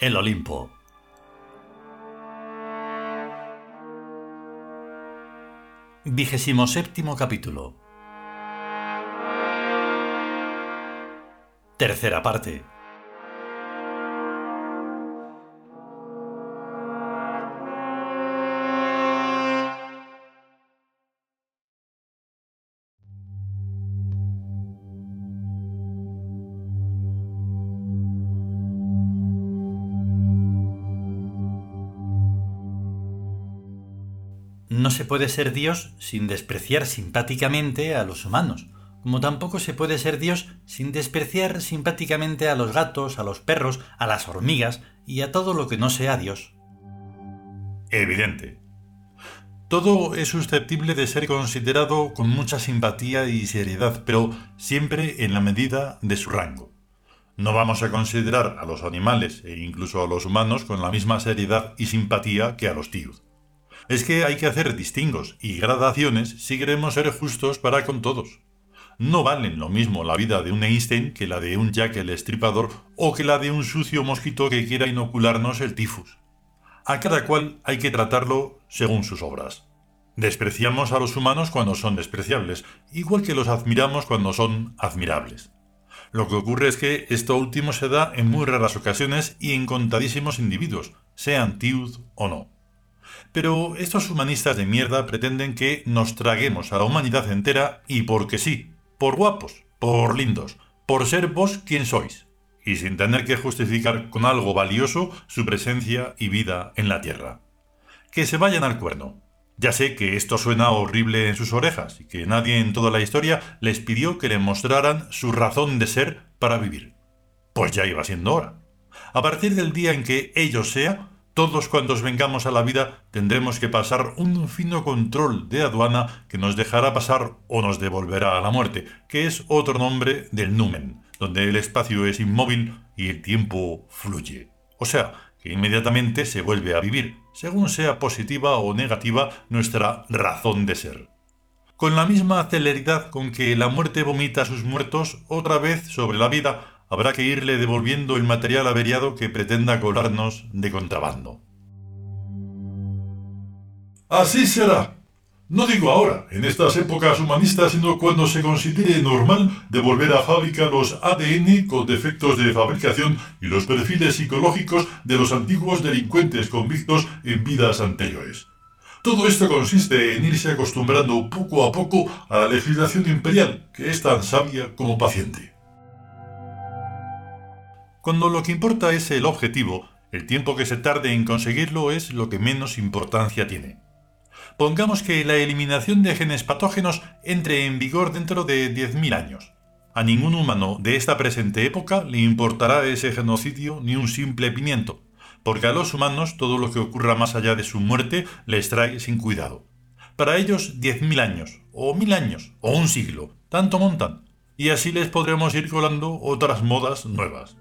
el Olimpo. Vigésimo capítulo. Tercera parte. No se puede ser Dios sin despreciar simpáticamente a los humanos, como tampoco se puede ser Dios sin despreciar simpáticamente a los gatos, a los perros, a las hormigas y a todo lo que no sea Dios. Evidente. Todo es susceptible de ser considerado con mucha simpatía y seriedad, pero siempre en la medida de su rango. No vamos a considerar a los animales e incluso a los humanos con la misma seriedad y simpatía que a los tíos es que hay que hacer distingos y gradaciones si queremos ser justos para con todos. No valen lo mismo la vida de un Einstein que la de un Jack el estripador o que la de un sucio mosquito que quiera inocularnos el tifus. A cada cual hay que tratarlo según sus obras. Despreciamos a los humanos cuando son despreciables, igual que los admiramos cuando son admirables. Lo que ocurre es que esto último se da en muy raras ocasiones y en contadísimos individuos, sean tiud o no. Pero estos humanistas de mierda pretenden que nos traguemos a la humanidad entera y porque sí, por guapos, por lindos, por ser vos quien sois, y sin tener que justificar con algo valioso su presencia y vida en la Tierra. Que se vayan al cuerno. Ya sé que esto suena horrible en sus orejas y que nadie en toda la historia les pidió que le mostraran su razón de ser para vivir. Pues ya iba siendo hora. A partir del día en que ello sea, todos cuantos vengamos a la vida tendremos que pasar un fino control de aduana que nos dejará pasar o nos devolverá a la muerte, que es otro nombre del numen, donde el espacio es inmóvil y el tiempo fluye. O sea, que inmediatamente se vuelve a vivir, según sea positiva o negativa nuestra razón de ser. Con la misma celeridad con que la muerte vomita a sus muertos otra vez sobre la vida, habrá que irle devolviendo el material averiado que pretenda cobrarnos de contrabando. Así será. No digo ahora, en estas épocas humanistas, sino cuando se considere normal devolver a fábrica los ADN con defectos de fabricación y los perfiles psicológicos de los antiguos delincuentes convictos en vidas anteriores. Todo esto consiste en irse acostumbrando poco a poco a la legislación imperial, que es tan sabia como paciente. Cuando lo que importa es el objetivo, el tiempo que se tarde en conseguirlo es lo que menos importancia tiene. Pongamos que la eliminación de genes patógenos entre en vigor dentro de 10.000 años. A ningún humano de esta presente época le importará ese genocidio ni un simple pimiento, porque a los humanos todo lo que ocurra más allá de su muerte les trae sin cuidado. Para ellos 10.000 años, o mil años, o un siglo, tanto montan, y así les podremos ir colando otras modas nuevas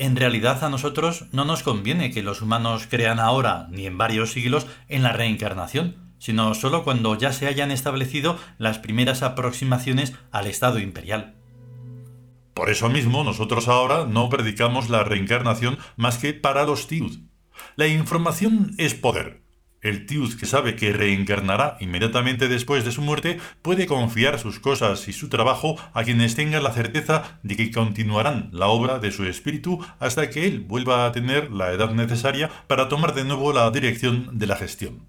en realidad a nosotros no nos conviene que los humanos crean ahora, ni en varios siglos, en la reencarnación, sino solo cuando ya se hayan establecido las primeras aproximaciones al estado imperial. Por eso mismo nosotros ahora no predicamos la reencarnación más que para los tiud. La información es poder, el Tiud que sabe que reencarnará inmediatamente después de su muerte puede confiar sus cosas y su trabajo a quienes tengan la certeza de que continuarán la obra de su espíritu hasta que él vuelva a tener la edad necesaria para tomar de nuevo la dirección de la gestión.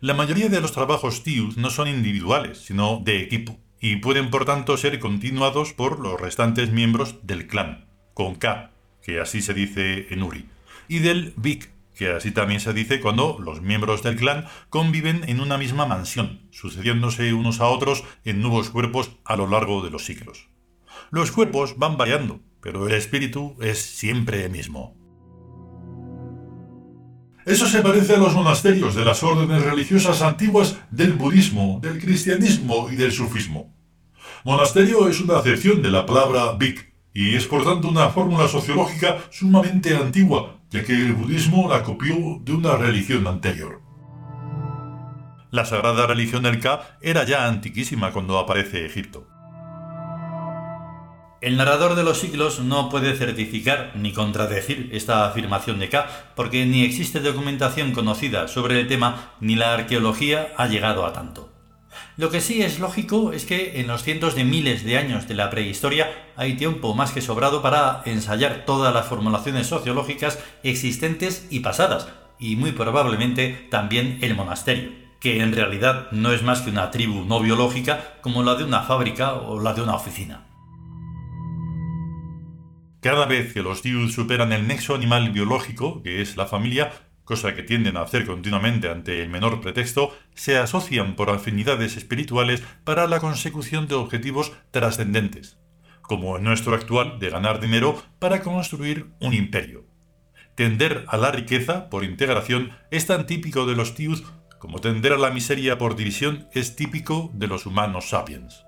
La mayoría de los trabajos Tiud no son individuales, sino de equipo, y pueden por tanto ser continuados por los restantes miembros del clan, con K, que así se dice en Uri, y del Big, que así también se dice cuando los miembros del clan conviven en una misma mansión, sucediéndose unos a otros en nuevos cuerpos a lo largo de los siglos. Los cuerpos van variando, pero el espíritu es siempre el mismo. Eso se parece a los monasterios de las órdenes religiosas antiguas del budismo, del cristianismo y del sufismo. Monasterio es una acepción de la palabra big y es por tanto una fórmula sociológica sumamente antigua ya que el budismo la copió de una religión anterior. La sagrada religión del Ka era ya antiquísima cuando aparece Egipto. El narrador de los siglos no puede certificar ni contradecir esta afirmación de K, porque ni existe documentación conocida sobre el tema ni la arqueología ha llegado a tanto. Lo que sí es lógico es que en los cientos de miles de años de la prehistoria hay tiempo más que sobrado para ensayar todas las formulaciones sociológicas existentes y pasadas, y muy probablemente también el monasterio, que en realidad no es más que una tribu no biológica como la de una fábrica o la de una oficina. Cada vez que los Diud superan el nexo animal biológico, que es la familia, cosa que tienden a hacer continuamente ante el menor pretexto, se asocian por afinidades espirituales para la consecución de objetivos trascendentes, como en nuestro actual de ganar dinero para construir un imperio. Tender a la riqueza por integración es tan típico de los Tiud como tender a la miseria por división es típico de los humanos sapiens.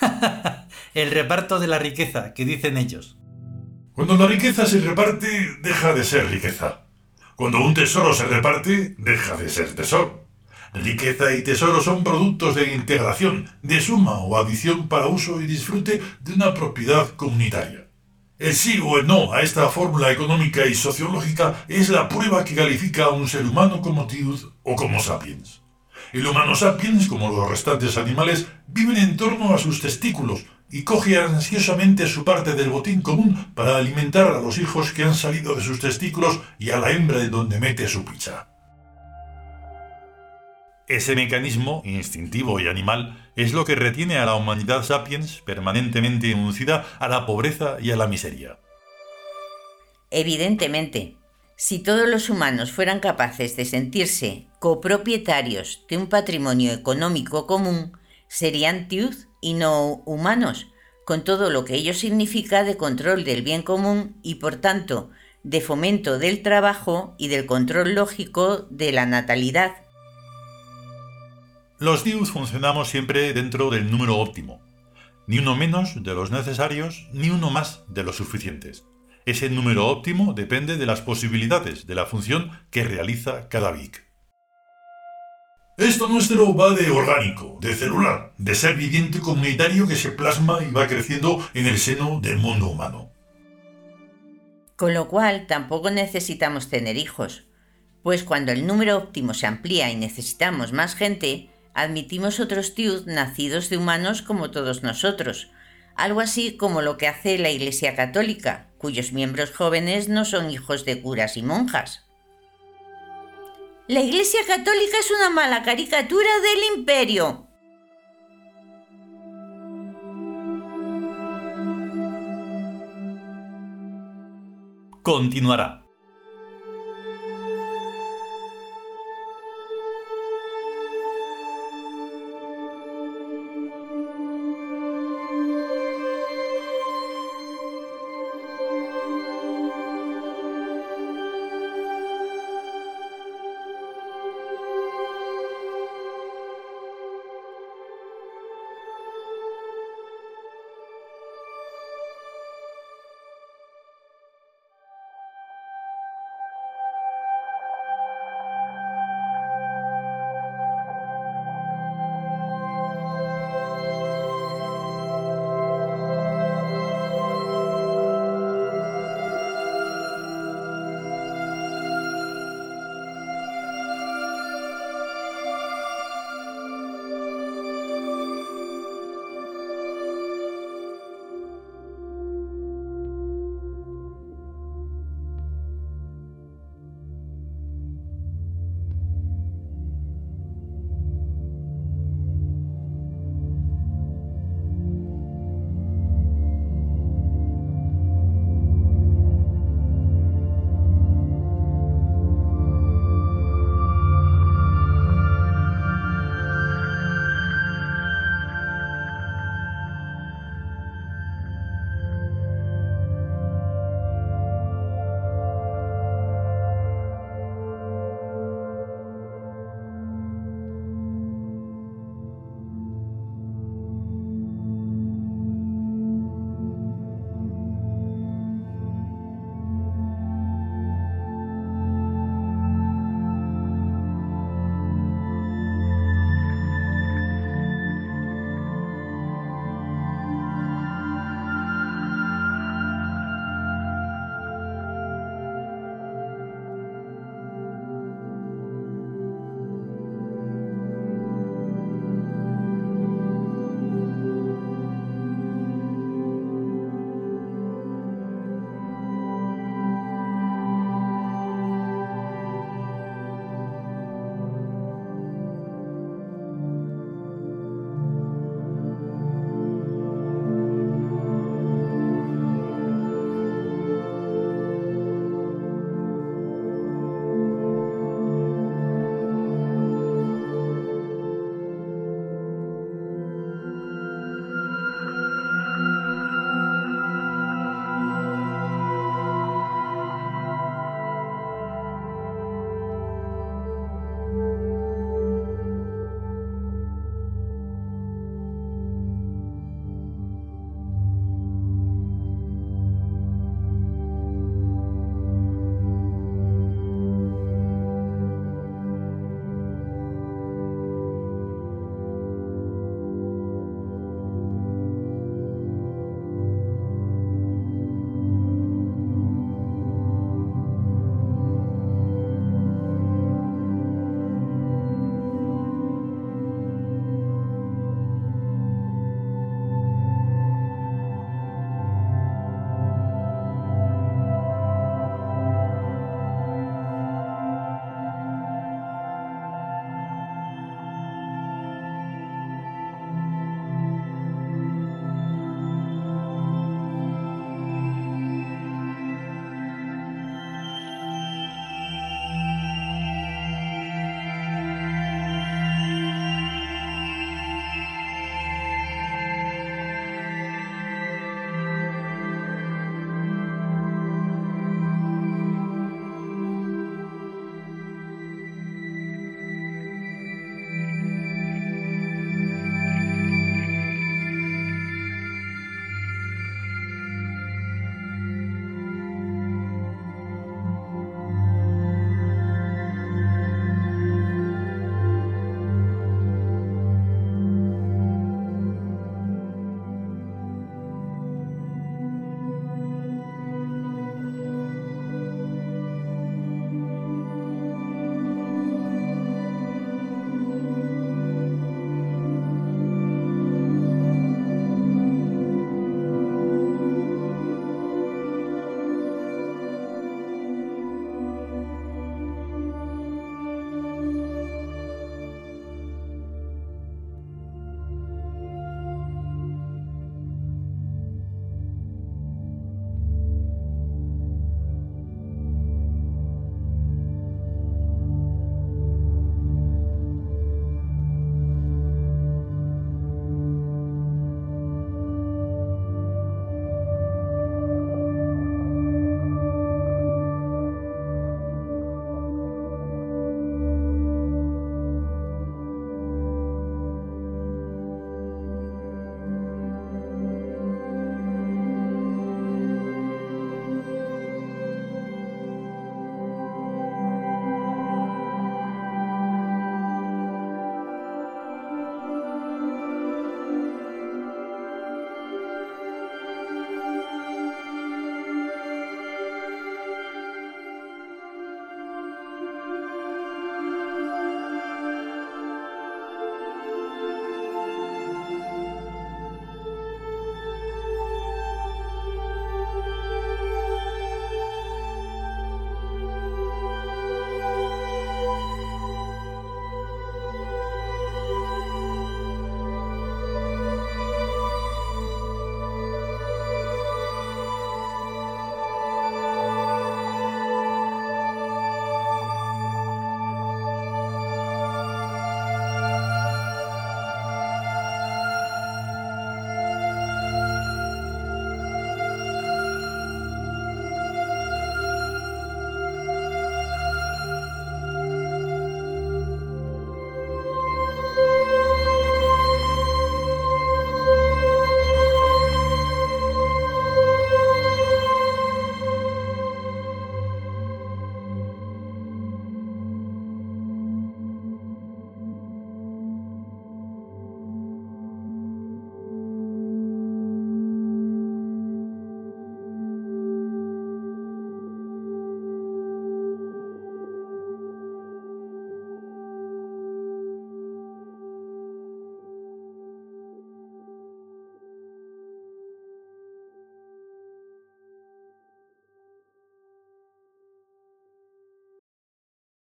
el reparto de la riqueza, que dicen ellos. Cuando la riqueza se reparte, deja de ser riqueza. Cuando un tesoro se reparte, deja de ser tesoro. Riqueza y tesoro son productos de integración, de suma o adición para uso y disfrute de una propiedad comunitaria. El sí o el no a esta fórmula económica y sociológica es la prueba que califica a un ser humano como tiud o como sapiens. El humano sapiens, como los restantes animales, viven en torno a sus testículos y coge ansiosamente su parte del botín común para alimentar a los hijos que han salido de sus testículos y a la hembra de donde mete su picha. Ese mecanismo, instintivo y animal, es lo que retiene a la humanidad sapiens permanentemente enuncida a la pobreza y a la miseria. Evidentemente, si todos los humanos fueran capaces de sentirse copropietarios de un patrimonio económico común, serían tiud y no humanos, con todo lo que ello significa de control del bien común y por tanto de fomento del trabajo y del control lógico de la natalidad. Los tiud funcionamos siempre dentro del número óptimo, ni uno menos de los necesarios, ni uno más de los suficientes. Ese número óptimo depende de las posibilidades de la función que realiza cada BIC. Esto nuestro va de orgánico, de celular, de ser viviente comunitario que se plasma y va creciendo en el seno del mundo humano. Con lo cual tampoco necesitamos tener hijos, pues cuando el número óptimo se amplía y necesitamos más gente, admitimos otros tiud nacidos de humanos como todos nosotros, algo así como lo que hace la Iglesia Católica, cuyos miembros jóvenes no son hijos de curas y monjas. La Iglesia Católica es una mala caricatura del imperio. Continuará.